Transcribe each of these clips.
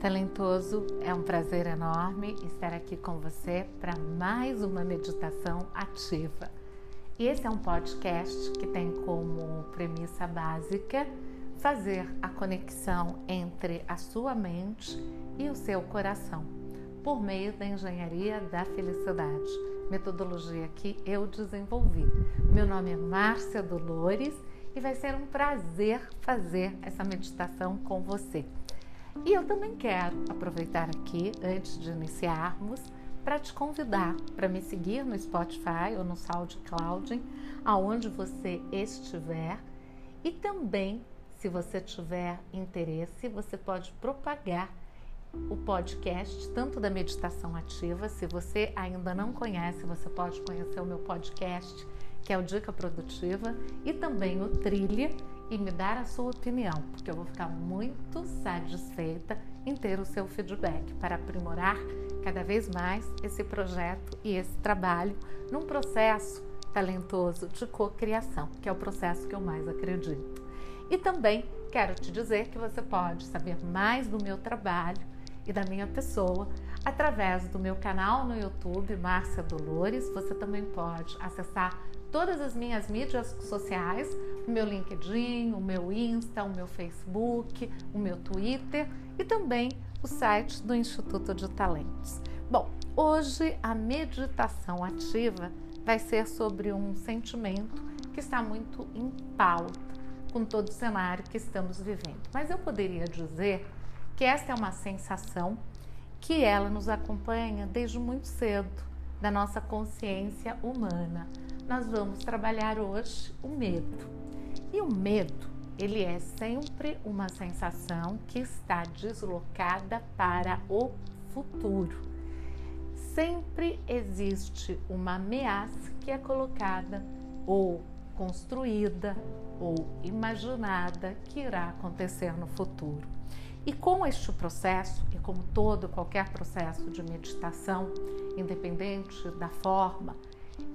Talentoso! É um prazer enorme estar aqui com você para mais uma meditação ativa. Esse é um podcast que tem como premissa básica fazer a conexão entre a sua mente e o seu coração, por meio da engenharia da felicidade, metodologia que eu desenvolvi. Meu nome é Márcia Dolores e vai ser um prazer fazer essa meditação com você. E eu também quero aproveitar aqui, antes de iniciarmos, para te convidar para me seguir no Spotify ou no SoundCloud, aonde você estiver. E também, se você tiver interesse, você pode propagar o podcast, tanto da meditação ativa. Se você ainda não conhece, você pode conhecer o meu podcast, que é o Dica Produtiva, e também o Trilha e me dar a sua opinião, porque eu vou ficar muito satisfeita em ter o seu feedback para aprimorar cada vez mais esse projeto e esse trabalho num processo talentoso de cocriação, que é o processo que eu mais acredito. E também quero te dizer que você pode saber mais do meu trabalho e da minha pessoa através do meu canal no YouTube, Márcia Dolores. Você também pode acessar todas as minhas mídias sociais, o meu LinkedIn, o meu Insta, o meu Facebook, o meu Twitter e também o site do Instituto de Talentos. Bom, hoje a meditação ativa vai ser sobre um sentimento que está muito em pauta com todo o cenário que estamos vivendo. Mas eu poderia dizer que esta é uma sensação que ela nos acompanha desde muito cedo da nossa consciência humana nós vamos trabalhar hoje o medo. E o medo, ele é sempre uma sensação que está deslocada para o futuro. Sempre existe uma ameaça que é colocada ou construída ou imaginada que irá acontecer no futuro. E com este processo, e como todo qualquer processo de meditação, independente da forma,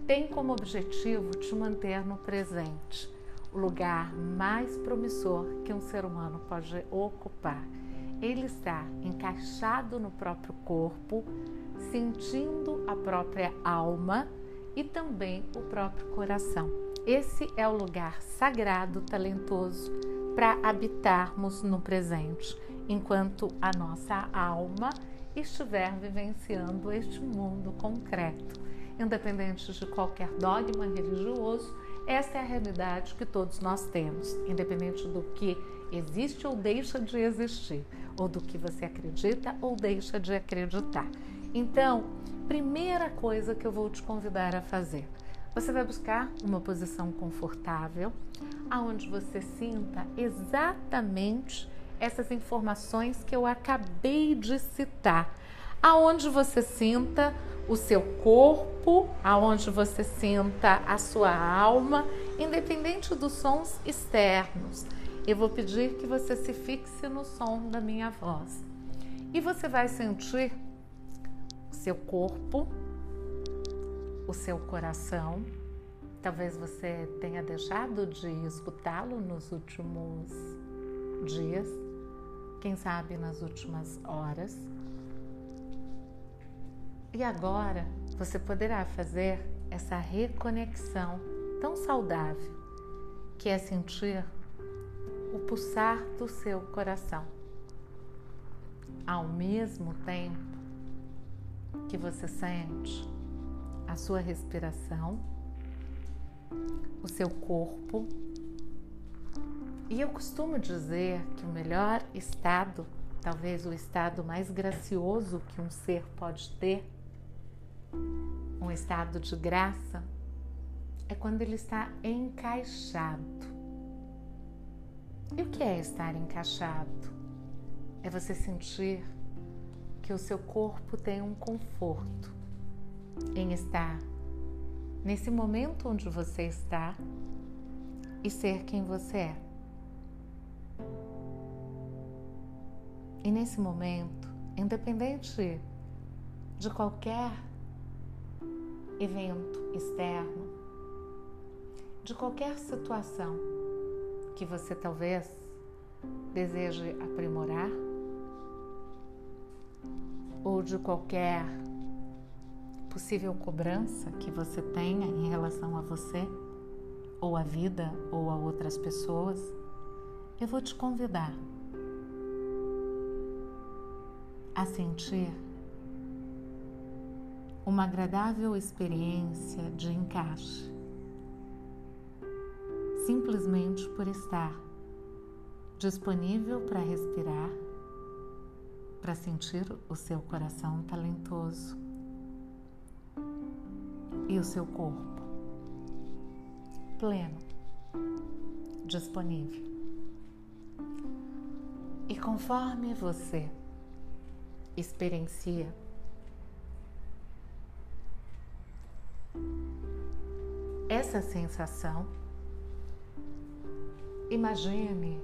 tem como objetivo te manter no presente, o lugar mais promissor que um ser humano pode ocupar. Ele está encaixado no próprio corpo, sentindo a própria alma e também o próprio coração. Esse é o lugar sagrado, talentoso para habitarmos no presente, enquanto a nossa alma estiver vivenciando este mundo concreto independente de qualquer dogma religioso, essa é a realidade que todos nós temos, independente do que existe ou deixa de existir, ou do que você acredita ou deixa de acreditar. Então, primeira coisa que eu vou te convidar a fazer, você vai buscar uma posição confortável, aonde você sinta exatamente essas informações que eu acabei de citar, aonde você sinta o seu corpo, aonde você sinta a sua alma, independente dos sons externos. Eu vou pedir que você se fixe no som da minha voz. E você vai sentir o seu corpo, o seu coração. Talvez você tenha deixado de escutá-lo nos últimos dias, quem sabe nas últimas horas. E agora você poderá fazer essa reconexão tão saudável que é sentir o pulsar do seu coração. Ao mesmo tempo que você sente a sua respiração, o seu corpo. E eu costumo dizer que o melhor estado, talvez o estado mais gracioso que um ser pode ter, um estado de graça é quando ele está encaixado. E o que é estar encaixado? É você sentir que o seu corpo tem um conforto em estar nesse momento onde você está e ser quem você é. E nesse momento, independente de qualquer evento externo, de qualquer situação que você talvez deseje aprimorar, de qualquer possível cobrança que você tenha em relação a você, ou a vida, ou a outras pessoas, eu vou te convidar a sentir uma agradável experiência de encaixe, simplesmente por estar disponível para respirar, para sentir o seu coração talentoso e o seu corpo pleno, disponível. E conforme você experiencia essa sensação, imagine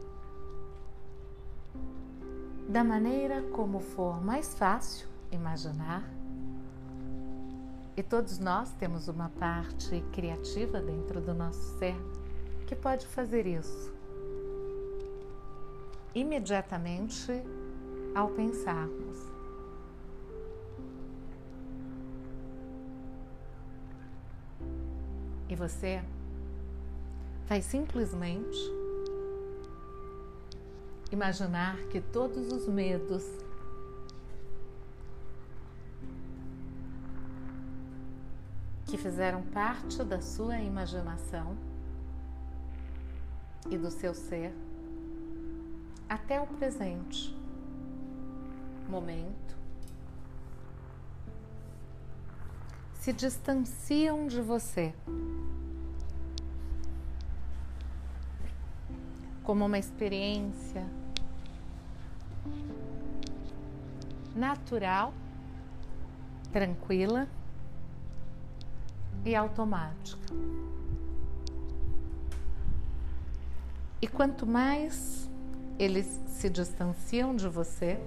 da maneira como for mais fácil imaginar e todos nós temos uma parte criativa dentro do nosso ser que pode fazer isso. Imediatamente ao pensarmos. E você vai simplesmente imaginar que todos os medos que fizeram parte da sua imaginação e do seu ser até o presente momento se distanciam de você como uma experiência natural, tranquila e automática. E quanto mais eles se distanciam de você,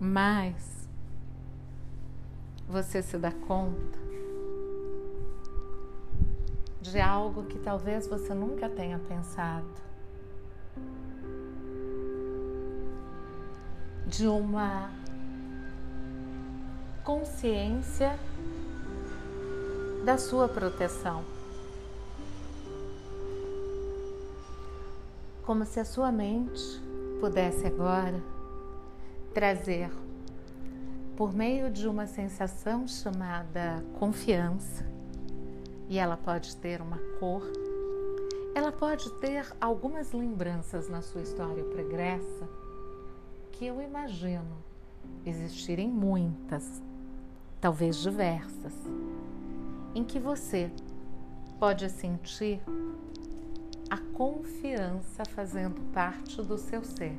mais você se dá conta de algo que talvez você nunca tenha pensado. De uma consciência da sua proteção. Como se a sua mente pudesse agora trazer, por meio de uma sensação chamada confiança, e ela pode ter uma cor, ela pode ter algumas lembranças na sua história pregressa que eu imagino existirem muitas talvez diversas, em que você pode sentir a confiança fazendo parte do seu ser.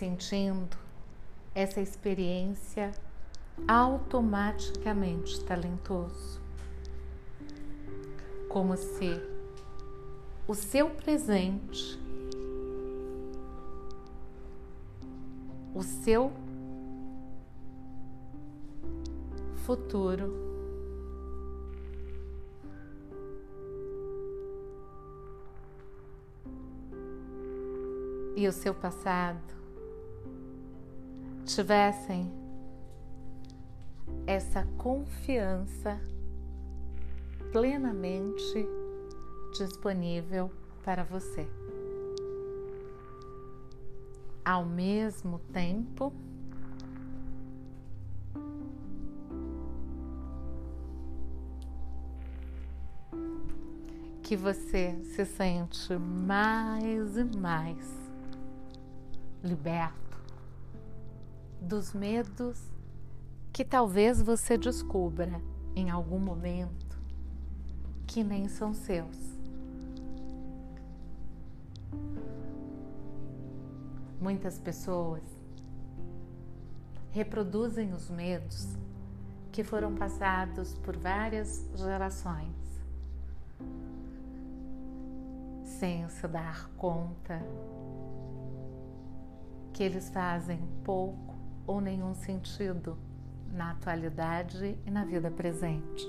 Sentindo essa experiência automaticamente talentoso. Como se o seu presente, o seu futuro. E o seu passado tivessem essa confiança plenamente disponível para você. Ao mesmo tempo, que você se sente mais e mais liberto dos medos que talvez você descubra em algum momento que nem são seus. Muitas pessoas reproduzem os medos que foram passados por várias gerações sem se dar conta que eles fazem pouco ou nenhum sentido na atualidade e na vida presente.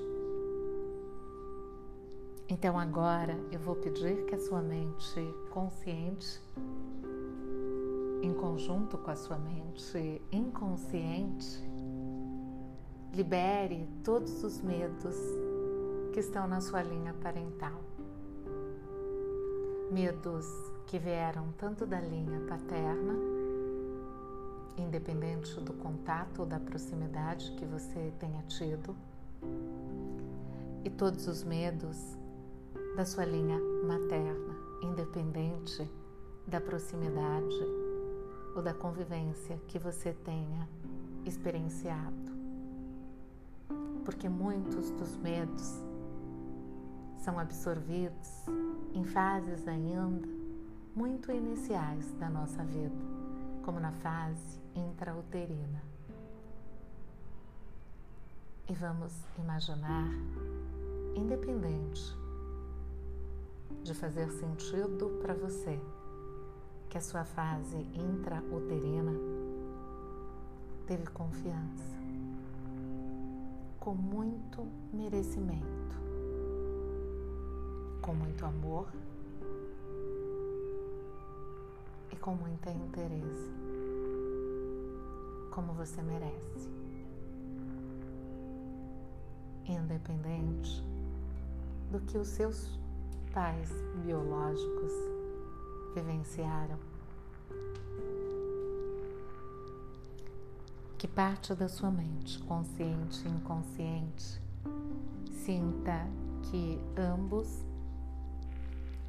Então agora eu vou pedir que a sua mente consciente, em conjunto com a sua mente inconsciente, libere todos os medos que estão na sua linha parental. Medos que vieram tanto da linha paterna, independente do contato ou da proximidade que você tenha tido, e todos os medos da sua linha materna, independente da proximidade ou da convivência que você tenha experienciado. Porque muitos dos medos são absorvidos em fases ainda muito iniciais da nossa vida, como na fase intrauterina. E vamos imaginar, independente de fazer sentido para você que a sua fase intrauterina teve confiança, com muito merecimento, com muito amor e com muita interesse, como você merece. Independente do que os seus pais biológicos vivenciaram. Que parte da sua mente, consciente e inconsciente, sinta que ambos,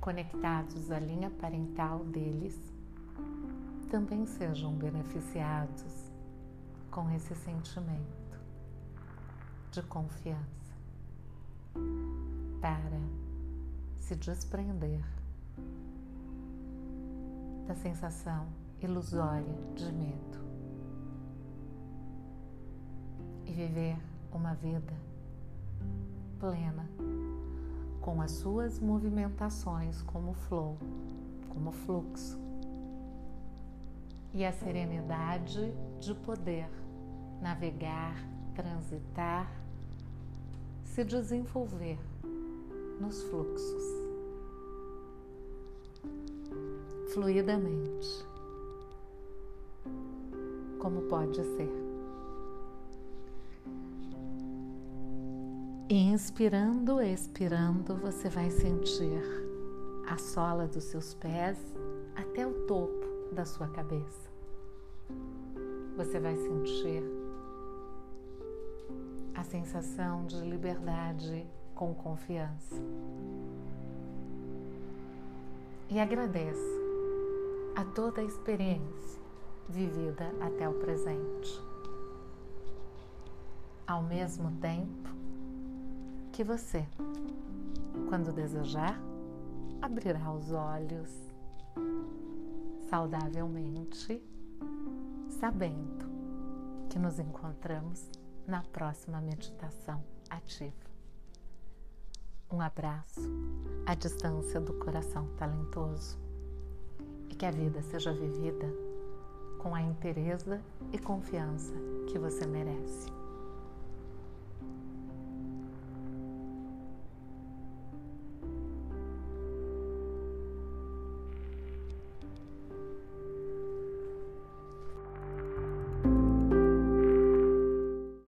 conectados à linha parental deles, também sejam beneficiados com esse sentimento de confiança para se desprender da sensação ilusória de medo e viver uma vida plena com as suas movimentações como flow, como fluxo e a serenidade de poder navegar, transitar, se desenvolver nos fluxos, fluidamente, como pode ser. E inspirando, expirando, você vai sentir a sola dos seus pés até o topo da sua cabeça. Você vai sentir a sensação de liberdade com confiança. E agradeça a toda a experiência vivida até o presente. Ao mesmo tempo que você, quando desejar, abrirá os olhos saudavelmente, sabendo que nos encontramos na próxima meditação ativa. Um abraço à distância do coração talentoso e que a vida seja vivida com a inteireza e confiança que você merece.